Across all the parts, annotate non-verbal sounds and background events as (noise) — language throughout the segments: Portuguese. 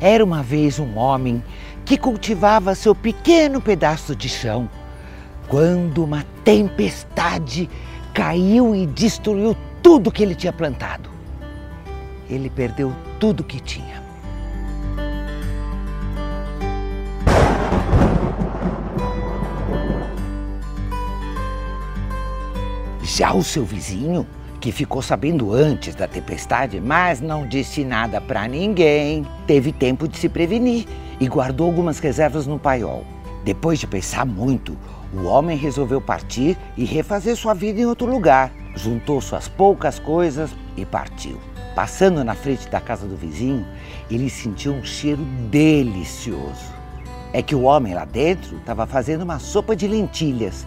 Era uma vez um homem que cultivava seu pequeno pedaço de chão quando uma tempestade caiu e destruiu tudo que ele tinha plantado. Ele perdeu tudo que tinha. Já o seu vizinho, que ficou sabendo antes da tempestade, mas não disse nada para ninguém, teve tempo de se prevenir e guardou algumas reservas no paiol. Depois de pensar muito, o homem resolveu partir e refazer sua vida em outro lugar. Juntou suas poucas coisas e partiu. Passando na frente da casa do vizinho, ele sentiu um cheiro delicioso. É que o homem lá dentro estava fazendo uma sopa de lentilhas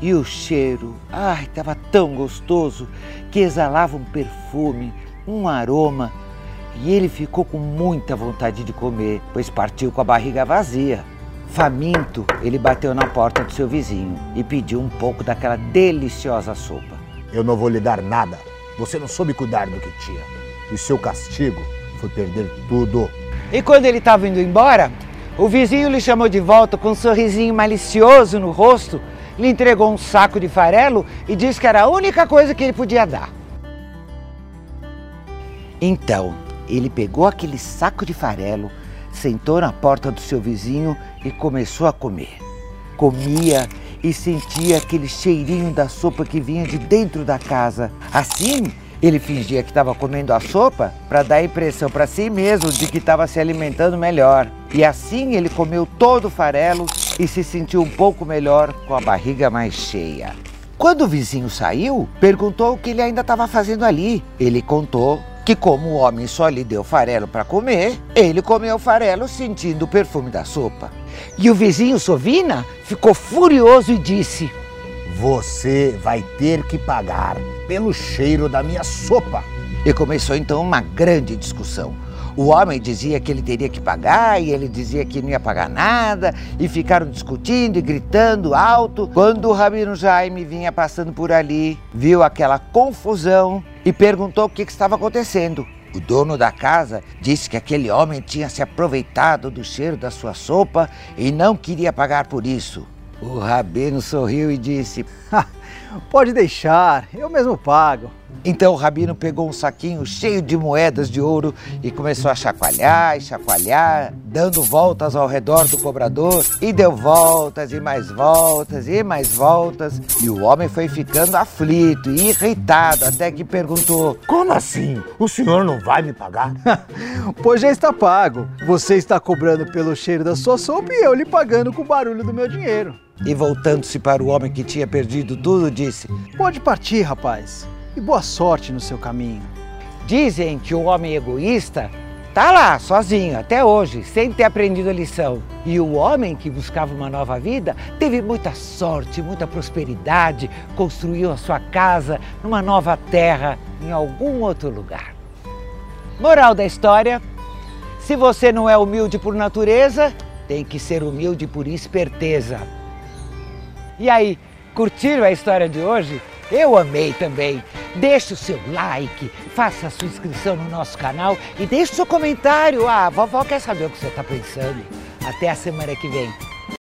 e o cheiro, ai, estava tão gostoso que exalava um perfume, um aroma. E ele ficou com muita vontade de comer, pois partiu com a barriga vazia. Faminto, ele bateu na porta do seu vizinho e pediu um pouco daquela deliciosa sopa. Eu não vou lhe dar nada. Você não soube cuidar do que tinha. E seu castigo foi perder tudo. E quando ele estava indo embora, o vizinho lhe chamou de volta com um sorrisinho malicioso no rosto, lhe entregou um saco de farelo e disse que era a única coisa que ele podia dar. Então, ele pegou aquele saco de farelo, sentou na porta do seu vizinho e começou a comer. Comia e sentia aquele cheirinho da sopa que vinha de dentro da casa. Assim, ele fingia que estava comendo a sopa para dar impressão para si mesmo de que estava se alimentando melhor. E assim ele comeu todo o farelo e se sentiu um pouco melhor com a barriga mais cheia. Quando o vizinho saiu, perguntou o que ele ainda estava fazendo ali. Ele contou que, como o homem só lhe deu farelo para comer, ele comeu o farelo sentindo o perfume da sopa. E o vizinho Sovina ficou furioso e disse: Você vai ter que pagar pelo cheiro da minha sopa. E começou então uma grande discussão. O homem dizia que ele teria que pagar e ele dizia que não ia pagar nada e ficaram discutindo e gritando alto. Quando o Rabino Jaime vinha passando por ali, viu aquela confusão e perguntou o que, que estava acontecendo. O dono da casa disse que aquele homem tinha se aproveitado do cheiro da sua sopa e não queria pagar por isso. O rabino sorriu e disse: (laughs) Pode deixar, eu mesmo pago. Então o rabino pegou um saquinho cheio de moedas de ouro e começou a chacoalhar e chacoalhar, dando voltas ao redor do cobrador e deu voltas e mais voltas e mais voltas. E o homem foi ficando aflito e irritado até que perguntou: Como assim? O senhor não vai me pagar? (laughs) pois já está pago. Você está cobrando pelo cheiro da sua sopa e eu lhe pagando com o barulho do meu dinheiro. E voltando-se para o homem que tinha perdido tudo, disse: Pode partir, rapaz, e boa sorte no seu caminho. Dizem que o homem egoísta tá lá, sozinho, até hoje, sem ter aprendido a lição. E o homem que buscava uma nova vida teve muita sorte, muita prosperidade, construiu a sua casa numa nova terra, em algum outro lugar. Moral da história: se você não é humilde por natureza, tem que ser humilde por esperteza. E aí, curtiram a história de hoje? Eu amei também. Deixe o seu like, faça a sua inscrição no nosso canal e deixe o seu comentário. Ah, a vovó quer saber o que você está pensando. Até a semana que vem.